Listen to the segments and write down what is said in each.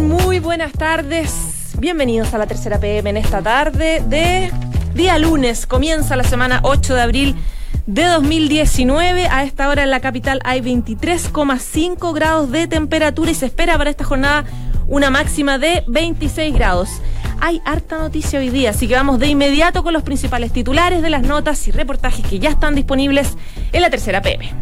Muy buenas tardes. Bienvenidos a la tercera PM en esta tarde de día lunes. Comienza la semana 8 de abril de 2019. A esta hora en la capital hay 23,5 grados de temperatura y se espera para esta jornada una máxima de 26 grados. Hay harta noticia hoy día, así que vamos de inmediato con los principales titulares de las notas y reportajes que ya están disponibles en la tercera PM.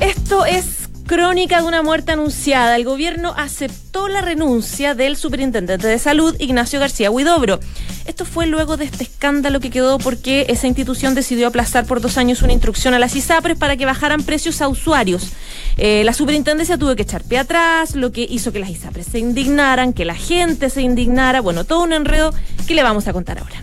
Esto es Crónica de una muerte anunciada. El gobierno aceptó la renuncia del superintendente de salud, Ignacio García Huidobro. Esto fue luego de este escándalo que quedó porque esa institución decidió aplazar por dos años una instrucción a las ISAPRES para que bajaran precios a usuarios. Eh, la superintendencia tuvo que echar pie atrás, lo que hizo que las ISAPRES se indignaran, que la gente se indignara. Bueno, todo un enredo que le vamos a contar ahora.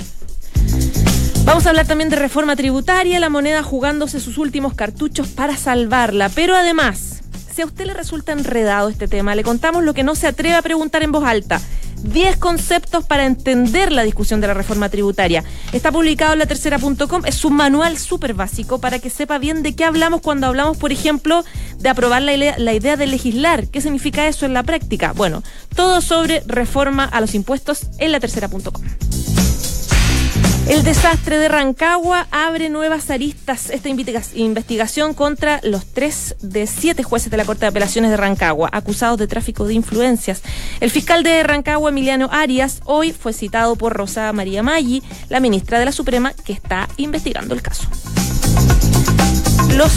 Vamos a hablar también de reforma tributaria, la moneda jugándose sus últimos cartuchos para salvarla, pero además si a usted le resulta enredado este tema, le contamos lo que no se atreve a preguntar en voz alta. 10 conceptos para entender la discusión de la reforma tributaria. Está publicado en la tercera.com, es un manual súper básico para que sepa bien de qué hablamos cuando hablamos, por ejemplo, de aprobar la la idea de legislar. ¿Qué significa eso en la práctica? Bueno, todo sobre reforma a los impuestos en la tercera.com. El desastre de Rancagua abre nuevas aristas. Esta investigación contra los tres de siete jueces de la Corte de Apelaciones de Rancagua, acusados de tráfico de influencias. El fiscal de Rancagua, Emiliano Arias, hoy fue citado por Rosa María Maggi, la ministra de la Suprema, que está investigando el caso. Los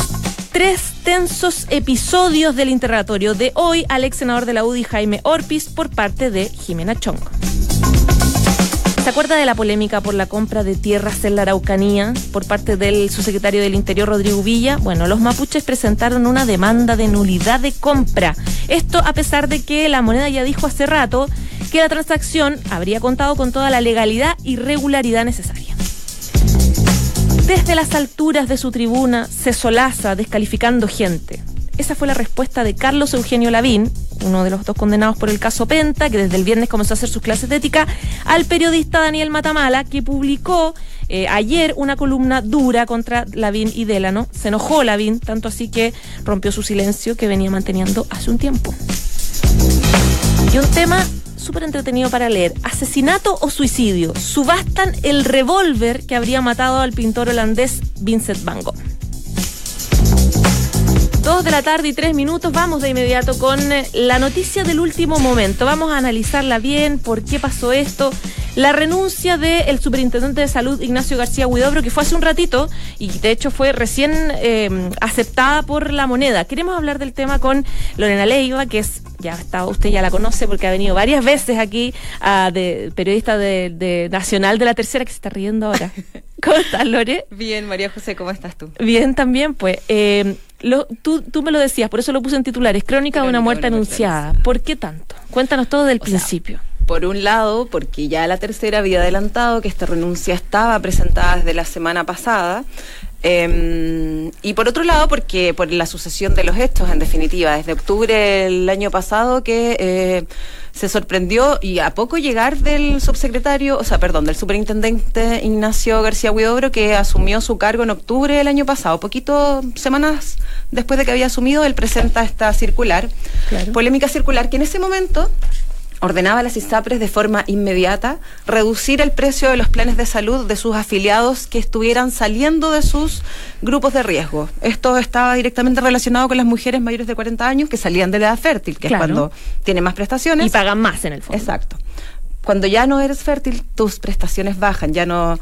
tres tensos episodios del interrogatorio de hoy al ex senador de la UDI, Jaime Orpiz, por parte de Jimena Chong. ¿Se acuerda de la polémica por la compra de tierras en la Araucanía por parte del subsecretario del Interior, Rodrigo Villa? Bueno, los mapuches presentaron una demanda de nulidad de compra. Esto a pesar de que la moneda ya dijo hace rato que la transacción habría contado con toda la legalidad y regularidad necesaria. Desde las alturas de su tribuna se solaza descalificando gente. Esa fue la respuesta de Carlos Eugenio Lavín, uno de los dos condenados por el caso Penta, que desde el viernes comenzó a hacer sus clases de ética, al periodista Daniel Matamala, que publicó eh, ayer una columna dura contra Lavín y Delano. Se enojó Lavín, tanto así que rompió su silencio que venía manteniendo hace un tiempo. Y un tema súper entretenido para leer. ¿Asesinato o suicidio? Subastan el revólver que habría matado al pintor holandés Vincent Van Gogh. Dos de la tarde y tres minutos. Vamos de inmediato con eh, la noticia del último momento. Vamos a analizarla bien, por qué pasó esto. La renuncia del superintendente de salud Ignacio García Huidobro, que fue hace un ratito y de hecho fue recién eh, aceptada por la moneda. Queremos hablar del tema con Lorena Leiva, que es ya está, usted ya la conoce porque ha venido varias veces aquí, a de, periodista de, Nacional de la Tercera, que se está riendo ahora. ¿Cómo estás, Lore? Bien, María José, ¿cómo estás tú? Bien, también, pues. Eh, tú, tú me lo decías, por eso lo puse en titulares, Crónica, de una muerte anunciada. ¿Por qué tanto? Cuéntanos todo del principio. por un lado, porque ya la tercera había adelantado que esta renuncia estaba presentada desde la semana pasada, Em, y por otro lado, porque por la sucesión de los hechos, en definitiva, desde octubre del año pasado que eh, se sorprendió y a poco llegar del subsecretario, o sea, perdón, del superintendente Ignacio García Huidobro, que asumió su cargo en octubre del año pasado, poquito semanas después de que había asumido, él presenta esta circular, polémica circular, que en ese momento ordenaba a las ISAPRES de forma inmediata reducir el precio de los planes de salud de sus afiliados que estuvieran saliendo de sus grupos de riesgo. Esto estaba directamente relacionado con las mujeres mayores de 40 años que salían de la edad fértil, que es cuando tienen más prestaciones. Y pagan más en el fondo. Exacto cuando ya no eres fértil, tus prestaciones bajan, ya no,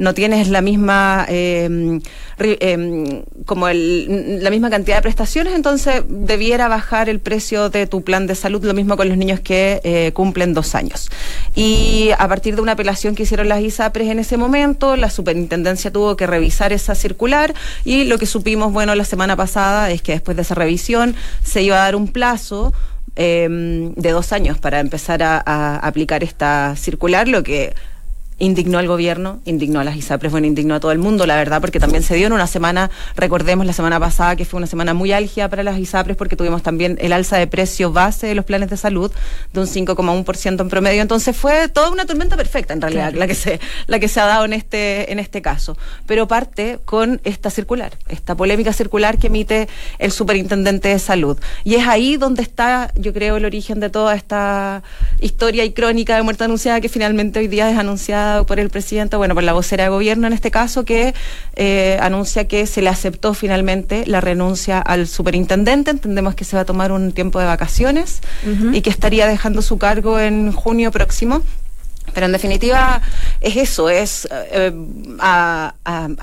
no tienes la misma em, em, como la misma cantidad de prestaciones, entonces debiera bajar el precio de tu plan de salud, lo mismo con los niños que eh, cumplen dos años. Y a partir de una apelación que hicieron las ISAPRES en ese momento, la superintendencia tuvo que revisar esa circular y lo que supimos, bueno, la semana pasada es que después de esa revisión se iba a dar un plazo Em, de dos años para empezar a, aplicar esta circular, lo que indignó al gobierno, indignó a las ISAPRES, bueno, indignó a todo el mundo, la verdad, porque también se dio en una semana, recordemos la semana pasada que fue una semana muy álgida para las ISAPRES porque tuvimos también el alza de precio base de los planes de salud de un 5,1% en promedio, entonces fue toda una tormenta perfecta en realidad la que se la que se ha dado en este en este caso, pero parte con esta circular, esta polémica circular que emite el superintendente de salud. Y es ahí donde está, yo creo, el origen de toda esta historia y crónica de muerte anunciada que finalmente hoy día es anunciada por el presidente, bueno, por la vocera de gobierno en este caso, que eh, anuncia que se le aceptó finalmente la renuncia al superintendente. Entendemos que se va a tomar un tiempo de vacaciones y que estaría dejando su cargo en junio próximo. Pero en definitiva es eso, es eh, a,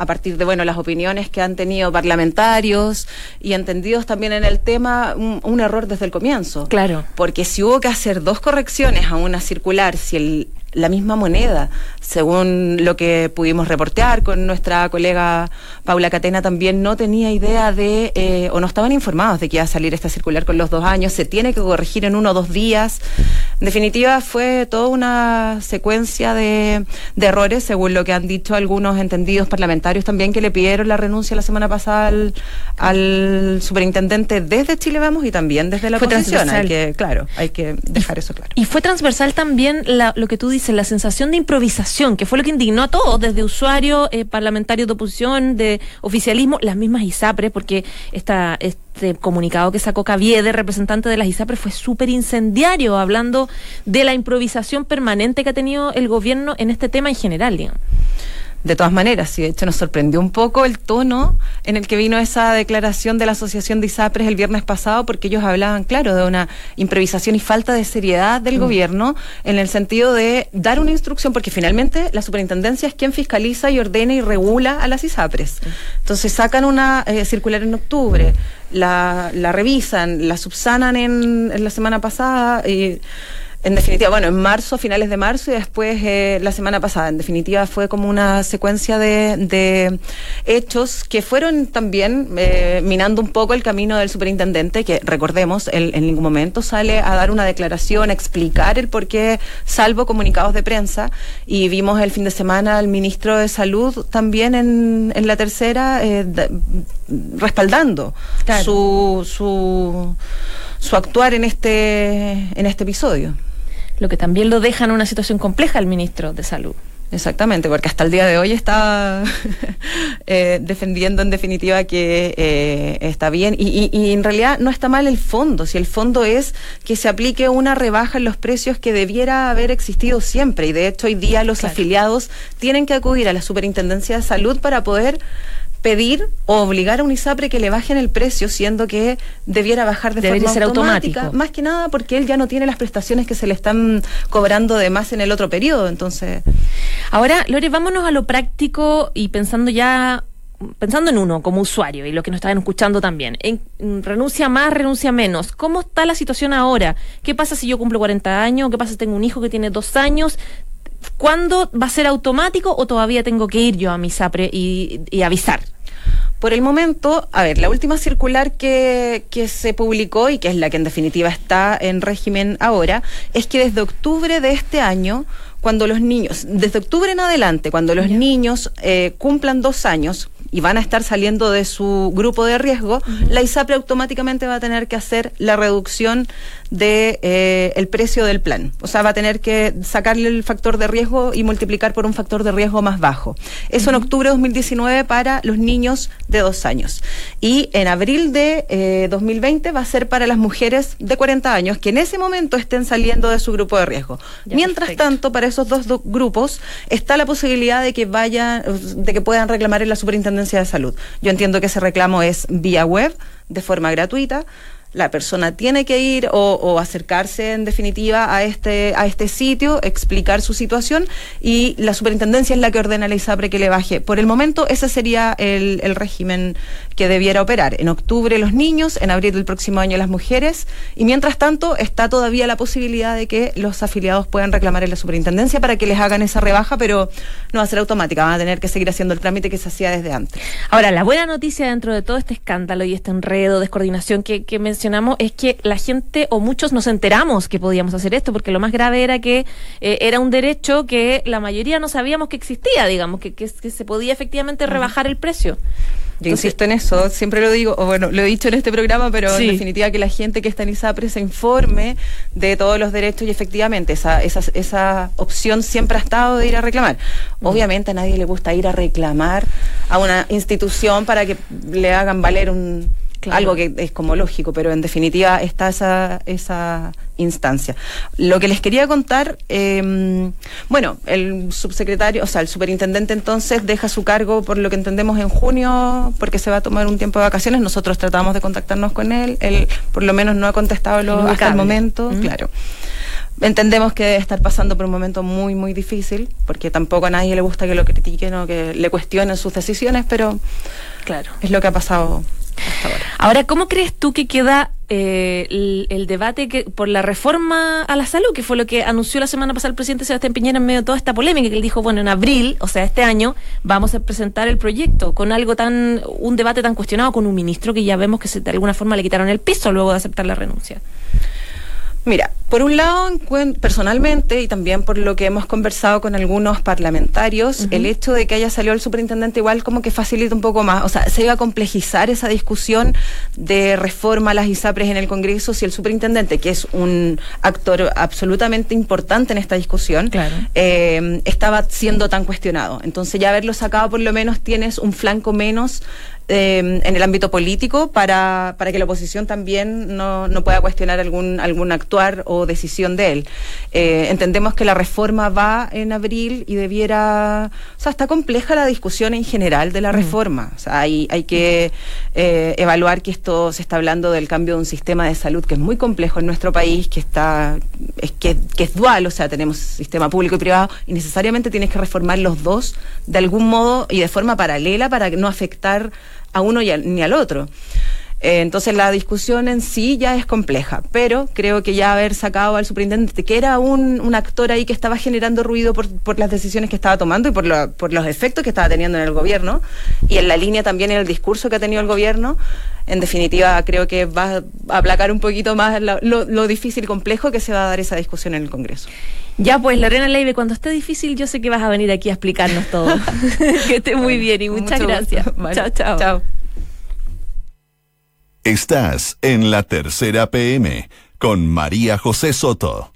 partir de bueno las opiniones que han tenido parlamentarios y entendidos también en el tema, un, un, error desde el comienzo. Claro. Porque si hubo que hacer dos correcciones a una circular, si el, la misma moneda, según lo que pudimos reportear con nuestra colega Paula Catena, también no tenía idea de, eh, o no estaban informados de que iba a salir esta circular con los dos años, se tiene que corregir en uno o dos días. En definitiva, fue toda una secuencia de, de errores, según lo que han dicho algunos entendidos parlamentarios también, que le pidieron la renuncia la semana pasada al, al superintendente desde Chile Vamos y también desde la fue oposición. Hay que, claro, hay que dejar eso claro. Y fue transversal también lo que tú dices la sensación de improvisación, que fue lo que indignó a todos, desde usuarios, eh, parlamentarios de oposición, de oficialismo, las mismas ISAPRE, porque esta, este comunicado que sacó Caviede, representante de las ISAPRE, fue súper incendiario, hablando de la improvisación permanente que ha tenido el gobierno en este tema en general, digamos de todas maneras, y de hecho nos sorprendió un poco el tono en el que vino esa declaración de la Asociación de ISAPRES el viernes pasado, porque ellos hablaban, claro, de una improvisación y falta de seriedad del mm. gobierno en el sentido de dar una instrucción, porque finalmente la superintendencia es quien fiscaliza y ordena y regula a las ISAPRES. Entonces sacan una eh, circular en octubre, la, la revisan, la subsanan en, en la semana pasada y en definitiva, bueno, en marzo, finales de marzo y después eh, la semana pasada. En definitiva, fue como una secuencia de, hechos que fueron también eh, minando un poco el camino del superintendente, que recordemos, él en ningún momento sale a dar una declaración, a explicar el por qué, salvo comunicados de prensa. Y vimos el fin de semana al ministro de Salud también en, en la tercera eh, respaldando su, su, su actuar en este, en este episodio lo que también lo deja en una situación compleja el ministro de Salud. Exactamente, porque hasta el día de hoy está eh, defendiendo en definitiva que eh, está bien. Y, y, en realidad no está mal el fondo, si el fondo es que se aplique una rebaja en los precios que debiera haber existido siempre. Y de hecho hoy día los afiliados tienen que acudir a la Superintendencia de Salud para poder pedir o obligar a un ISAPRE que le bajen el precio, siendo que debiera bajar de forma ser automática, automático. más que nada porque él ya no tiene las prestaciones que se le están cobrando de más en el otro periodo, entonces. Ahora, Lore, vámonos a lo práctico y pensando ya pensando en uno como usuario y lo que nos estaban escuchando también, en, renuncia más, renuncia menos. ¿Cómo está la situación ahora? ¿Qué pasa si yo cumplo 40 años? ¿Qué pasa si tengo un hijo que tiene dos años? ¿Cuándo va a ser automático o todavía tengo que ir yo a mi SAPRE y, avisar? Por el momento, a ver, la última circular que, que, se publicó y que es la que en definitiva está en régimen ahora, es que desde octubre de este año, cuando los niños, desde octubre en adelante, cuando los niños eh, cumplan dos años, y van a estar saliendo de su grupo de riesgo, la ISAPRE automáticamente va a tener que hacer la reducción de eh, el precio del plan. O sea, va a tener que sacarle el factor de riesgo y multiplicar por un factor de riesgo más bajo. Eso en octubre de 2019 para los niños de dos años. Y en abril de 2020 eh, va a ser para las mujeres de 40 años que en ese momento estén saliendo de su grupo de riesgo. Mientras tanto, para esos dos, dos grupos está la posibilidad de que vayan, de que puedan reclamar en la Superintendencia de Salud. Yo entiendo que ese reclamo es vía web, de forma gratuita la persona tiene que ir o, acercarse en definitiva a este, a este sitio, explicar su situación y la superintendencia es la que ordena a la ISAPRE que le baje. Por el momento ese sería el, régimen que debiera operar. En octubre los niños, en abril del próximo año las mujeres y mientras tanto está todavía la posibilidad de que los afiliados puedan reclamar en la superintendencia para que les hagan esa rebaja, pero no va a ser automática, van a tener que seguir haciendo el trámite que se hacía desde antes. Ahora, la buena noticia dentro de todo este escándalo y este enredo, descoordinación que, que mencionamos es que la gente o muchos nos enteramos que podíamos hacer esto, porque lo más grave era que eh, era un derecho que la mayoría no sabíamos que existía, digamos, que, que, se podía efectivamente rebajar el precio. Yo insisto en eso, siempre lo digo, o bueno, lo he dicho en este programa, pero en definitiva que la gente que está en ISAPRE se informe de todos los derechos y efectivamente esa, esa, esa opción siempre ha estado de ir a reclamar. Obviamente a nadie le gusta ir a reclamar a una institución para que le hagan valer un, algo que es como lógico, pero en definitiva está esa, esa instancia. Lo que les quería contar, em, bueno, el subsecretario, o sea, el superintendente entonces deja su cargo por lo que entendemos en junio, porque se va a tomar un tiempo de vacaciones. Nosotros tratamos de contactarnos con él, él por lo menos no ha contestado lo, hasta el momento, claro. Entendemos que debe estar pasando por un momento muy, muy difícil, porque tampoco a nadie le gusta que lo critiquen o que le cuestionen sus decisiones, pero claro. es lo que ha pasado ahora. ¿cómo crees tú que queda eh, el, debate que, por la reforma a la salud, que fue lo que anunció la semana pasada el presidente Sebastián Piñera en medio de toda esta polémica, que él dijo, bueno, en abril, o sea, este año, vamos a presentar el proyecto con algo tan, un debate tan cuestionado con un ministro que ya vemos que se, de alguna forma le quitaron el piso luego de aceptar la renuncia? Mira, por un lado, personalmente y también por lo que hemos conversado con algunos parlamentarios, el hecho de que haya salido el superintendente igual como que facilita un poco más, o sea, se iba a complejizar esa discusión de reforma a las ISAPRES en el Congreso si el superintendente, que es un actor absolutamente importante en esta discusión, eh, estaba siendo tan cuestionado. Entonces ya haberlo sacado por lo menos tienes un flanco menos eh, en el ámbito político para, para que la oposición también no, no pueda cuestionar algún, algún actuar o decisión de él. Eh, entendemos que la reforma va en abril y debiera. O sea, está compleja la discusión en general de la reforma. O sea, hay, hay que eh, evaluar que esto se está hablando del cambio de un sistema de salud que es muy complejo en nuestro país, que está es que, que es dual, o sea, tenemos sistema público y privado y necesariamente tienes que reformar los dos de algún modo y de forma paralela para no afectar a uno ni al otro. Eh, entonces la discusión en sí ya es compleja, pero creo que ya haber sacado al superintendente, que era un, actor ahí que estaba generando ruido por, las decisiones que estaba tomando y por, por los efectos que estaba teniendo en el gobierno, y en la línea también en el discurso que ha tenido el gobierno, en definitiva creo que va a aplacar un poquito más lo, lo, difícil y complejo que se va a dar esa discusión en el Congreso. Ya pues, Lorena Leive, cuando esté difícil, yo sé que vas a venir aquí a explicarnos todo. que esté muy bien y muchas gracias. chao, chao. Chao. Estás en la tercera PM con María José Soto.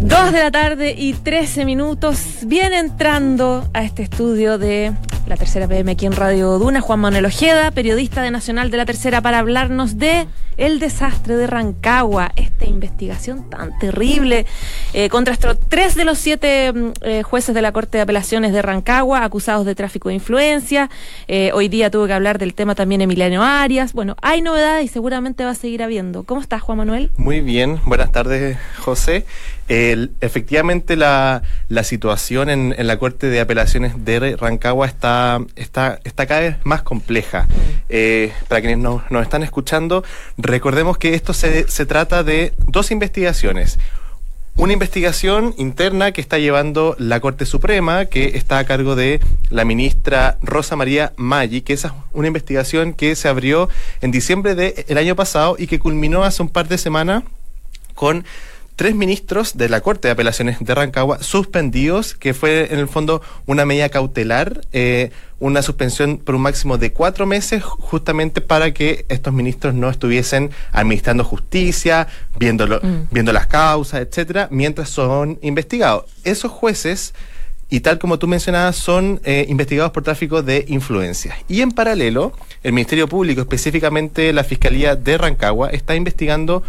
Dos de la tarde y trece minutos. Viene entrando a este estudio de la tercera PM aquí en Radio Duna, Juan Manuel Ojeda, periodista de Nacional de la Tercera, para hablarnos de el desastre de Rancagua, esta investigación tan terrible eh, contra tres de los siete mm, eh, jueces de la Corte de Apelaciones de Rancagua, acusados de tráfico de influencias. Eh, hoy día tuve que hablar del tema también Emiliano Arias. Bueno, hay novedades y seguramente va a seguir habiendo. ¿Cómo estás, Juan Manuel? Muy bien, buenas tardes, José. efectivamente, la, la situación en, en, la Corte de Apelaciones de Rancagua está, está, está cada vez más compleja. Mm. para quienes nos, están escuchando, Recordemos que esto se, se trata de dos investigaciones. Una investigación interna que está llevando la Corte Suprema, que está a cargo de la ministra Rosa María Maggi, que es una investigación que se abrió en diciembre del año pasado y que culminó hace un par de semanas con tres ministros de la Corte de Apelaciones de Rancagua suspendidos, que fue en el fondo una medida cautelar, eh, una suspensión por un máximo de cuatro meses, justamente para que estos ministros no estuviesen administrando justicia, viendo, mm. viendo las causas, etcétera, mientras son investigados. Esos jueces y tal como tú mencionabas, son eh, investigados por tráfico de influencias. Y en paralelo, el Ministerio Público, específicamente la Fiscalía de Rancagua, está investigando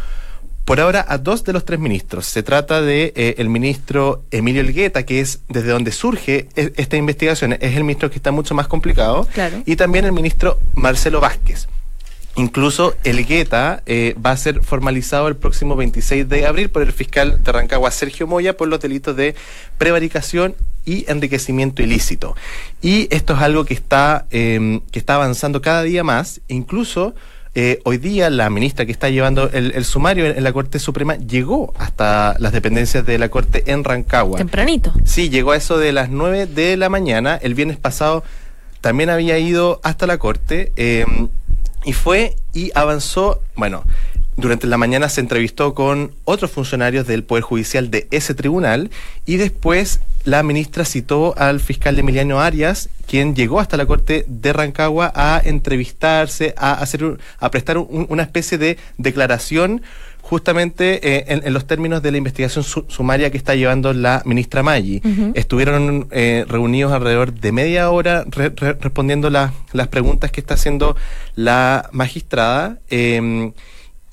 por ahora a dos de los tres ministros. Se trata de eh, el ministro Emilio Elgueta, que es desde donde surge e, esta investigación, es el ministro que está mucho más complicado, y también el ministro Marcelo Vázquez. Incluso Elgueta eh, va a ser formalizado el próximo 26 de abril por el fiscal de Rancagua, Sergio Moya, por los delitos de prevaricación y enriquecimiento ilícito. Y esto es algo que está, em, que está avanzando cada día más, incluso eh, hoy día la ministra que está llevando el, sumario en, la Corte Suprema llegó hasta las dependencias de la Corte en Rancagua. Tempranito. Sí, llegó a eso de las 9 de la mañana. El viernes pasado también había ido hasta la Corte. Eh, y fue y avanzó, bueno, durante la mañana se entrevistó con otros funcionarios del Poder Judicial de ese tribunal y después la ministra citó al fiscal Emiliano Arias, quien llegó hasta la corte de Rancagua a entrevistarse, a hacer, a prestar una especie de declaración justamente eh, en, los términos de la investigación sumaria que está llevando la ministra Maggi. Estuvieron eh, reunidos alrededor de media hora respondiendo las preguntas que está haciendo la magistrada. Em,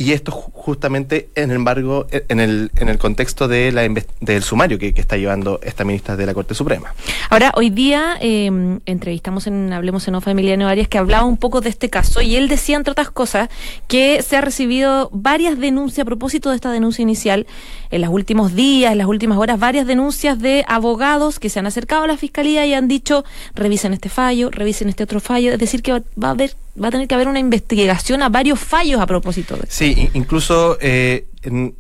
y esto justamente, en embargo, e, en el, en el contexto de la, del sumario que, está llevando esta ministra de la Corte Suprema. Ahora, hoy día em, entrevistamos en Hablemos en Ofa Emiliano Arias que hablaba un poco de este caso y él decía, entre otras cosas, que se ha recibido varias denuncias a propósito de esta denuncia inicial en los últimos días, en las últimas horas, varias denuncias de abogados que se han acercado a la fiscalía y han dicho, revisen este fallo, revisen este otro fallo, es decir, que va a haber va a tener que haber una investigación a varios fallos a propósito de Sí, incluso eh, en,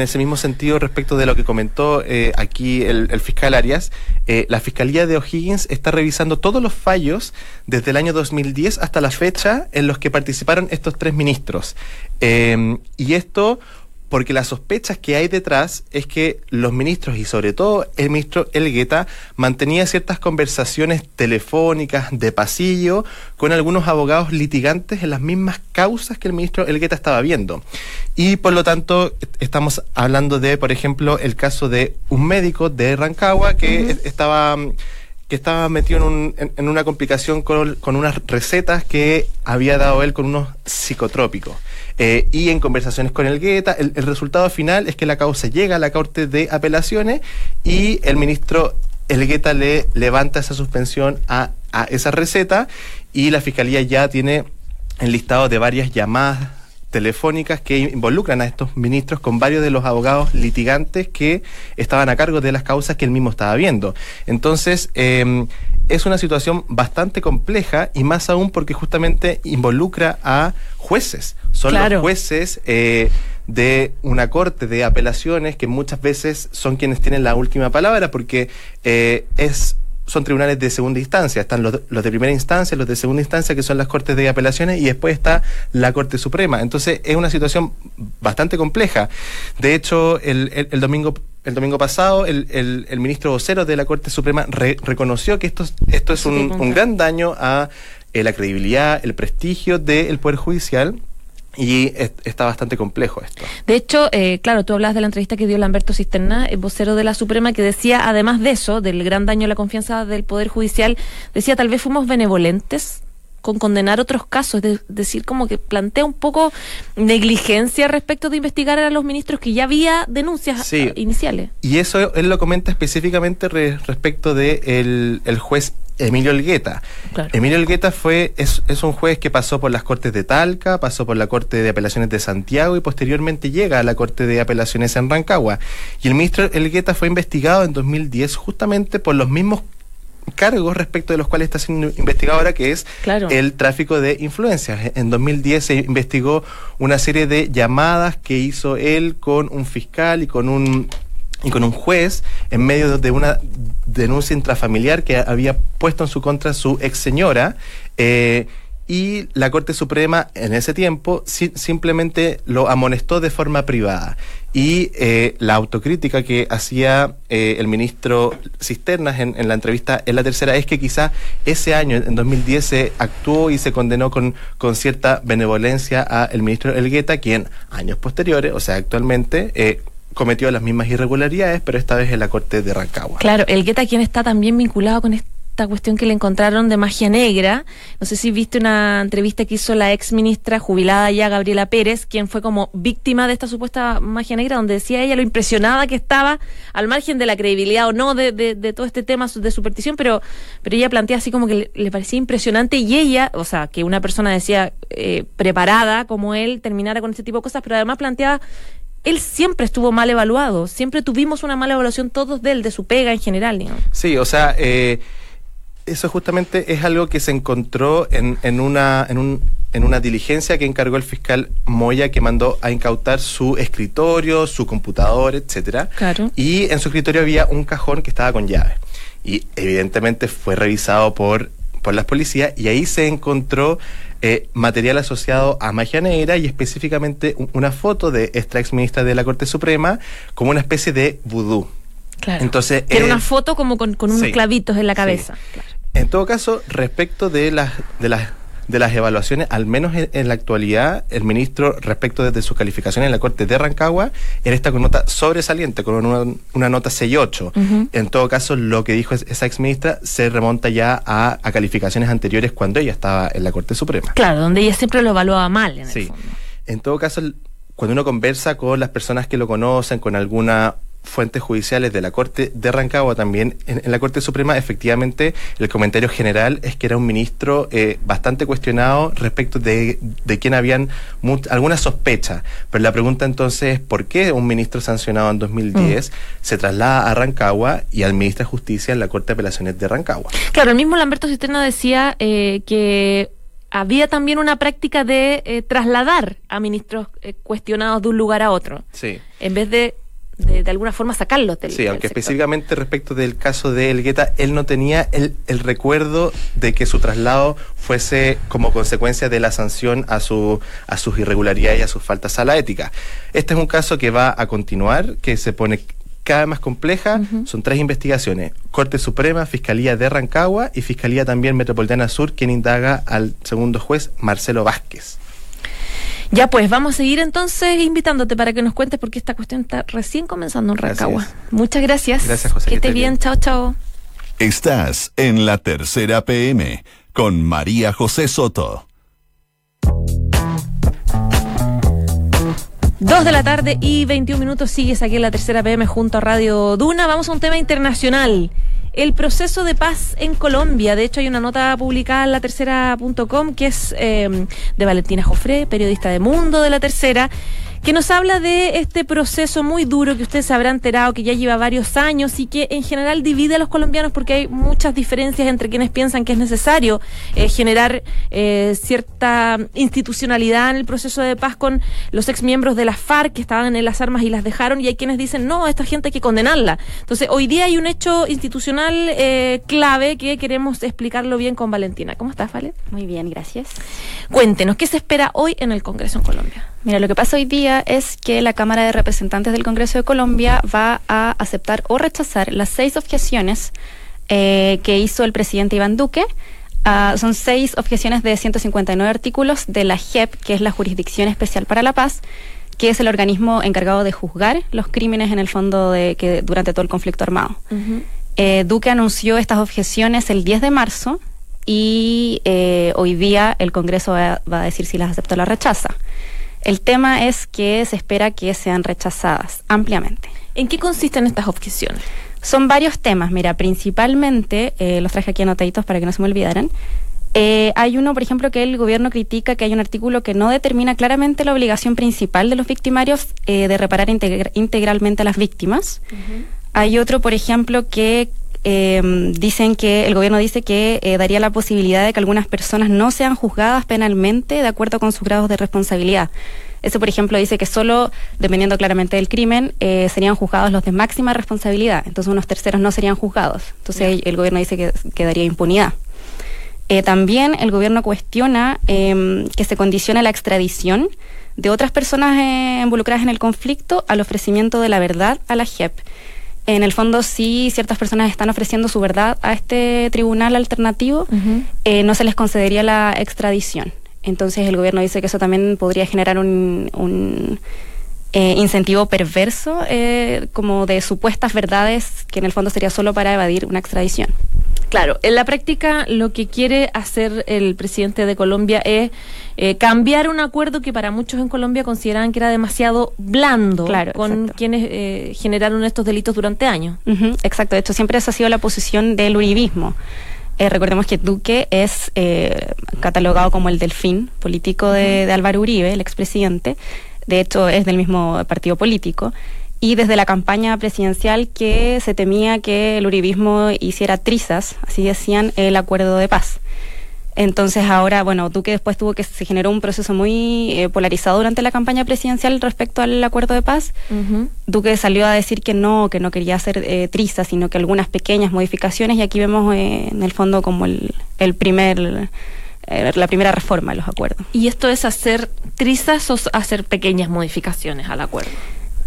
ese mismo sentido, respecto de lo que comentó eh, aquí el, fiscal Arias, eh, la Fiscalía de O'Higgins está revisando todos los fallos desde el año 2010 hasta la fecha en los que participaron estos tres ministros. y esto porque las sospechas que hay detrás es que los ministros y sobre todo el ministro Elgueta mantenía ciertas conversaciones telefónicas de pasillo con algunos abogados litigantes en las mismas causas que el ministro Elgueta estaba viendo. Y por lo tanto estamos hablando de, por ejemplo, el caso de un médico de Rancagua que estaba que estaba metido en, un, en, una complicación con, unas recetas que había dado él con unos psicotrópicos. Eh, y en conversaciones con el Guetta, el, resultado final es que la causa llega a la Corte de Apelaciones y el ministro Elgueta le levanta esa suspensión a, a esa receta y la Fiscalía ya tiene el listado de varias llamadas telefónicas que involucran a estos ministros con varios de los abogados litigantes que estaban a cargo de las causas que él mismo estaba viendo. Entonces, em, es una situación bastante compleja y más aún porque justamente involucra a jueces. Son los jueces eh, de una corte de apelaciones que muchas veces son quienes tienen la última palabra porque eh, es son tribunales de segunda instancia. Están los, los, de primera instancia, los de segunda instancia, que son las cortes de apelaciones, y después está la Corte Suprema. Entonces es una situación bastante compleja. De hecho, el, el, domingo el domingo pasado, el, el, ministro vocero de la Corte Suprema reconoció que esto, esto es un, un gran daño a eh, la credibilidad, el prestigio del Poder Judicial y está bastante complejo esto. De hecho, eh, claro, tú hablas de la entrevista que dio Lamberto Cisterna, el vocero de la Suprema, que decía, además de eso, del gran daño a la confianza del Poder Judicial, decía, tal vez fuimos benevolentes con condenar otros casos, es decir, como que plantea un poco negligencia respecto de investigar a los ministros que ya había denuncias iniciales. Y eso él lo comenta específicamente respecto de el juez Emilio Elgueta. Emilio Elgueta fue, es, es, un juez que pasó por las Cortes de Talca, pasó por la Corte de Apelaciones de Santiago y posteriormente llega a la Corte de Apelaciones en Rancagua. Y el ministro Elgueta fue investigado en 2010 justamente por los mismos cargos respecto de los cuales está siendo investigado ahora, que es el tráfico de influencias. En 2010 se investigó una serie de llamadas que hizo él con un fiscal y con un y con un juez en medio de una denuncia intrafamiliar que había puesto en su contra su ex señora. Eh, y la Corte Suprema en ese tiempo simplemente lo amonestó de forma privada. Y eh, la autocrítica que hacía eh, el ministro Cisternas en, la entrevista en la tercera es que quizá ese año, en 2010, se actuó y se condenó con, con cierta benevolencia al ministro Elgueta, quien años posteriores, o sea, actualmente, cometió las mismas irregularidades, pero esta vez en la corte de Rancagua. Claro, el Guetta quien está también vinculado con esta cuestión que le encontraron de magia negra. No sé si viste una entrevista que hizo la ex ministra jubilada ya, Gabriela Pérez, quien fue como víctima de esta supuesta magia negra, donde decía ella lo impresionada que estaba, al margen de la credibilidad o no de, de, todo este tema de superstición, pero, pero ella plantea así como que le, parecía impresionante y ella, o sea, que una persona decía eh, preparada como él terminara con este tipo de cosas, pero además planteaba él siempre estuvo mal evaluado, siempre tuvimos una mala evaluación todos de él, de su pega en general. Sí, o sea, eh, eso justamente es algo que se encontró en, en, una, en, un, en una diligencia que encargó el fiscal Moya, que mandó a incautar su escritorio, su computador, etcétera. Claro. Y en su escritorio había un cajón que estaba con llave. Y evidentemente fue revisado por por las policías y ahí se encontró eh, material asociado a magia negra y específicamente una foto de esta ex ministra de la Corte Suprema como una especie de vudú. Claro. Entonces, era una foto como con, unos clavitos en la cabeza. En todo caso, respecto de las de las de las evaluaciones, al menos en, la actualidad, el ministro, respecto de sus calificaciones en la Corte de Rancagua, él está con nota sobresaliente, con una, nota 6-8. En todo caso, lo que dijo esa ex ministra se remonta ya a, calificaciones anteriores cuando ella estaba en la Corte Suprema. Claro, donde ella siempre lo evaluaba mal. En sí. En todo caso, cuando uno conversa con las personas que lo conocen, con alguna fuentes judiciales de la Corte de Rancagua también en, la Corte Suprema, efectivamente el comentario general es que era un ministro eh, bastante cuestionado respecto de, de quien habían algunas sospechas. Pero la pregunta entonces es por qué un ministro sancionado en 2010 mm. se traslada a Rancagua y administra justicia en la Corte de Apelaciones de Rancagua. Claro, el mismo Lamberto Cisterna decía eh, que había también una práctica de eh, trasladar a ministros cuestionados de un lugar a otro. Sí. En vez de de, alguna forma sacarlo del Sí, aunque específicamente respecto del caso de Elgueta, él no tenía el, el, recuerdo de que su traslado fuese como consecuencia de la sanción a, su, a sus irregularidades y a sus faltas a la ética. Este es un caso que va a continuar, que se pone cada vez más compleja. Son tres investigaciones. Corte Suprema, Fiscalía de Rancagua y Fiscalía también Metropolitana Sur, quien indaga al segundo juez, Marcelo Vázquez. Ya pues, vamos a seguir entonces invitándote para que nos cuentes porque esta cuestión está recién comenzando en Rancagua. Muchas gracias. Gracias, José. Que estés bien. Chao, chao. Estás en la tercera PM con María José Soto. Dos de la tarde y 21 minutos sigues aquí en la tercera PM junto a Radio Duna. Vamos a un tema internacional el proceso de paz en Colombia. De hecho, hay una nota publicada en la tercera.com que es eh, de Valentina Jofré, periodista de Mundo de la Tercera, que nos habla de este proceso muy duro que ustedes se habrán enterado que ya lleva varios años y que en general divide a los colombianos porque hay muchas diferencias entre quienes piensan que es necesario eh, generar eh, cierta institucionalidad en el proceso de paz con los exmiembros de la FARC que estaban en las armas y las dejaron y hay quienes dicen no, esta gente hay que condenarla. Entonces, hoy día hay un hecho institucional eh, clave que queremos explicarlo bien con Valentina. ¿Cómo estás, Vale? Muy bien, gracias. Cuéntenos, ¿qué se espera hoy en el Congreso en Colombia? Mira, lo que pasa hoy día es que la Cámara de Representantes del Congreso de Colombia va a aceptar o rechazar las seis objeciones eh, que hizo el presidente Iván Duque. Ah, son seis objeciones de 159 artículos de la JEP, que es la Jurisdicción Especial para la Paz, que es el organismo encargado de juzgar los crímenes en el fondo de que durante todo el conflicto armado. Eh, Duque anunció estas objeciones el 10 de marzo y eh, hoy día el Congreso va, va, a decir si las acepta o las rechaza. El tema es que se espera que sean rechazadas ampliamente. ¿En qué consisten estas objeciones? Son varios temas, mira, principalmente, eh, los traje aquí anotaditos para que no se me olvidaran. Eh, hay uno, por ejemplo, que el gobierno critica que hay un artículo que no determina claramente la obligación principal de los victimarios eh, de reparar integralmente a las víctimas. Hay otro, por ejemplo, que eh, dicen que el gobierno dice que eh, daría la posibilidad de que algunas personas no sean juzgadas penalmente de acuerdo con sus grados de responsabilidad. Eso, por ejemplo, dice que solo, dependiendo claramente del crimen, eh, serían juzgados los de máxima responsabilidad. Entonces, unos terceros no serían juzgados. Entonces, el gobierno dice que, que daría impunidad. Eh, también el gobierno cuestiona em, que se condicione la extradición de otras personas involucradas en el conflicto al ofrecimiento de la verdad a la JEP en el fondo si ciertas personas están ofreciendo su verdad a este tribunal alternativo, eh, no se les concedería la extradición. Entonces el gobierno dice que eso también podría generar un, eh, incentivo perverso eh, como de supuestas verdades que en el fondo sería solo para evadir una extradición. Claro, en la práctica lo que quiere hacer el presidente de Colombia es eh, cambiar un acuerdo que para muchos en Colombia consideraban que era demasiado blando con quienes eh, generaron estos delitos durante años. exacto, de hecho siempre esa ha sido la posición del uribismo. Eh, recordemos que Duque es catalogado como el delfín político de, de Álvaro Uribe, el expresidente. De hecho, es del mismo partido político y desde la campaña presidencial que se temía que el uribismo hiciera trizas, así decían, el acuerdo de paz. Entonces ahora, bueno, Duque después tuvo que se generó un proceso muy eh, polarizado durante la campaña presidencial respecto al acuerdo de paz. Duque salió a decir que no, que no quería hacer eh, trizas, sino que algunas pequeñas modificaciones y aquí vemos eh, en el fondo como el, el primer eh, la primera reforma de los acuerdos. ¿Y esto es hacer trizas o hacer pequeñas modificaciones al acuerdo?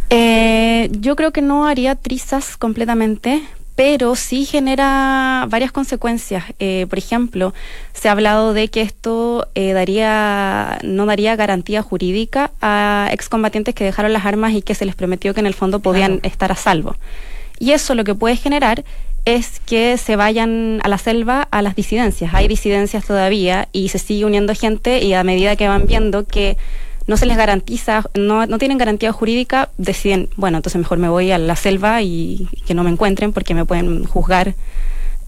Eh, yo creo que no haría trizas completamente, pero sí genera varias consecuencias. Eh, por ejemplo, se ha hablado de que esto eh, daría, no daría garantía jurídica a excombatientes que dejaron las armas y que se les prometió que en el fondo podían estar a salvo. Y eso lo que puede generar es que se vayan a la selva a las disidencias. Hay disidencias todavía y se sigue uniendo gente y a medida que van viendo que no se les garantiza, no, no tienen garantía jurídica, deciden, bueno, entonces mejor me voy a la selva y que no me encuentren porque me pueden juzgar.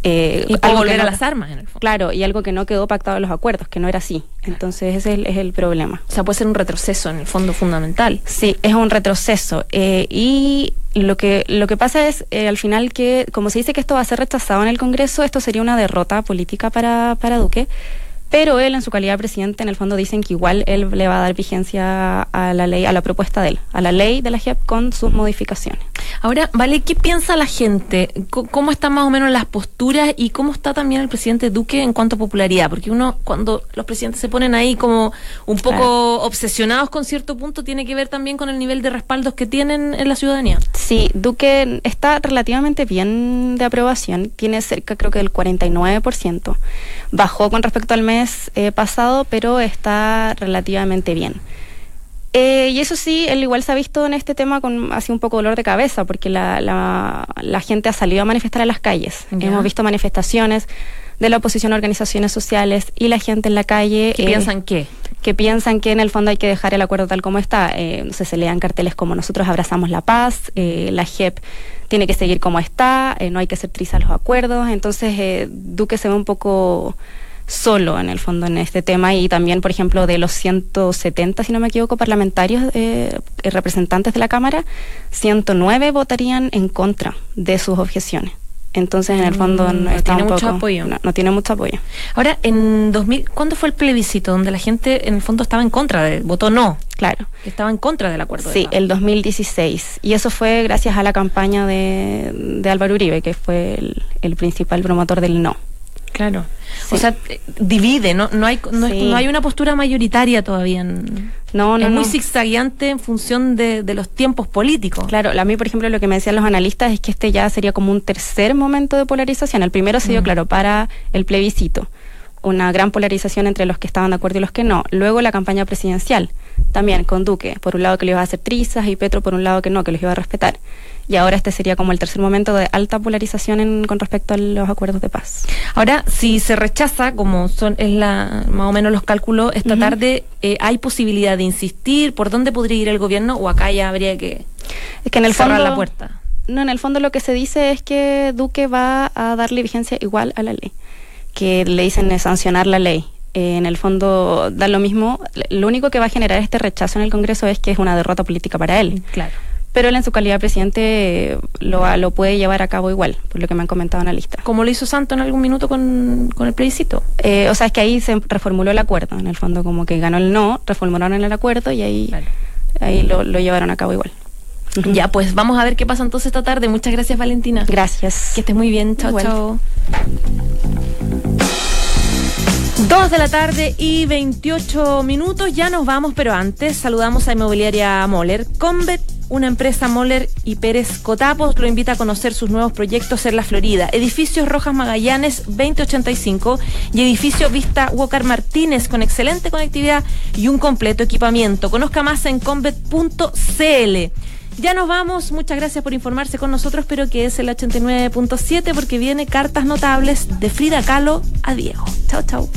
Eh, y volver a las armas, en el fondo. Claro, y algo que no quedó pactado en los acuerdos, que no era así. Entonces ese es el, es el problema. O sea, puede ser un retroceso en el fondo fundamental. Sí, es un retroceso. eh, y lo que, lo que pasa es, eh, al final, que como se dice que esto va a ser rechazado en el Congreso, esto sería una derrota política para, para Duque. Pero él, en su calidad de presidente, en el fondo dicen que igual él le va a dar vigencia a la ley, a la propuesta de él, a la ley de la JEP con sus modificaciones. Ahora, Vale, ¿qué piensa la gente? ¿Cómo están más o menos las posturas y cómo está también el presidente Duque en cuanto a popularidad? Porque uno, cuando los presidentes se ponen ahí como un poco Claro. obsesionados con cierto punto, tiene que ver también con el nivel de respaldos que tienen en la ciudadanía. Sí, Duque está relativamente bien de aprobación, tiene cerca creo que del 49%. Bajó con respecto al mes eh, pasado, pero está relativamente bien. Eh, y eso sí, él igual se ha visto en este tema con así un poco dolor de cabeza, porque la, la, la gente ha salido a manifestar a las calles. Hemos visto manifestaciones de la oposición a organizaciones sociales y la gente en la calle. ¿Qué eh, piensan qué? que piensan que en el fondo hay que dejar el acuerdo tal como está. Eh, no sé, se lean carteles como nosotros abrazamos la paz, la JEP tiene que seguir como está, no hay que hacer trizas los acuerdos. Entonces, eh, Duque se ve un poco solo en el fondo en este tema y también, por ejemplo, de los 170, si no me equivoco, parlamentarios eh, eh, representantes de la Cámara, 109 votarían en contra de sus objeciones. Entonces, en el fondo, Mm, no, no está tiene un mucho apoyo. No, no tiene mucho apoyo. Ahora, en 2000, ¿cuándo fue el plebiscito donde la gente en el fondo estaba en contra, de, votó no, Claro. estaba en contra del acuerdo? de Sí, paz? el 2016. Y eso fue gracias a la campaña de, de Álvaro Uribe, que fue el, el principal promotor del no. Claro. Sí. O sea, eh, divide, ¿no? No hay, no, Sí. no hay una postura mayoritaria todavía. En, No, no, es muy zigzagueante en función de, de los tiempos políticos. Claro, a mí, por ejemplo, lo que me decían los analistas es que este ya sería como un tercer momento de polarización. El primero se dio, Mm. claro, para el plebiscito. Una gran polarización entre los que estaban de acuerdo y los que no. Luego la campaña presidencial, también con Duque. Por un lado que le iba a hacer trizas y Petro por un lado que no, que los iba a respetar. Y ahora este sería como el tercer momento de alta polarización en- con respecto a los acuerdos de paz. Ahora, si se rechaza, como son es la más o menos los cálculos esta tarde, eh, ¿hay posibilidad de insistir? ¿Por dónde podría ir el gobierno? ¿O acá ya habría que Es que en el cerrar fondo, la puerta? No, en el fondo lo que se dice es que Duque va a darle vigencia igual a la ley, que le dicen es sancionar la ley. Eh, en el fondo da lo mismo, lo único que va a generar este rechazo en el Congreso es que es una derrota política para él, Claro. Pero él en su calidad de presidente lo, puede llevar a cabo igual, por lo que me han comentado analistas. Como lo hizo Santo en algún minuto con, con el plebiscito. Eh, o sea, es que ahí se reformuló el acuerdo, en el fondo como que ganó el no, reformularon el acuerdo y ahí, Claro. ahí lo, lo llevaron a cabo igual. Ya, pues vamos a ver qué pasa entonces esta tarde. Muchas gracias, Valentina. Gracias. Que estés muy bien. Chao, chao. Dos de la tarde y 28 minutos. Ya nos vamos, pero antes saludamos a Inmobiliaria Moller. Convet, una empresa Moller y Pérez Cotapos, lo invita a conocer sus nuevos proyectos en la Florida. Edificios Rojas Magallanes 2085 y edificio Vista Walker Martínez con excelente conectividad y un completo equipamiento. Conozca más en convet.cl. Ya nos vamos, muchas gracias por informarse con nosotros, pero que es el 89.7 porque viene cartas notables de Frida Kahlo a Diego. Chao, chao.